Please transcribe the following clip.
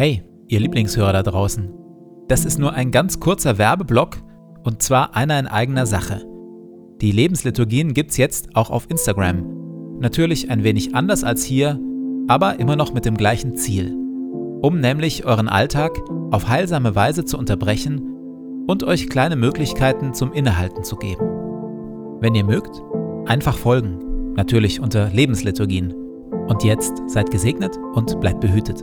Hey, ihr Lieblingshörer da draußen. Das ist nur ein ganz kurzer Werbeblock und zwar einer in eigener Sache. Die Lebensliturgien gibt's jetzt auch auf Instagram. Natürlich ein wenig anders als hier, aber immer noch mit dem gleichen Ziel. Um nämlich euren Alltag auf heilsame Weise zu unterbrechen und euch kleine Möglichkeiten zum Innehalten zu geben. Wenn ihr mögt, einfach folgen. Natürlich unter Lebensliturgien. Und jetzt seid gesegnet und bleibt behütet.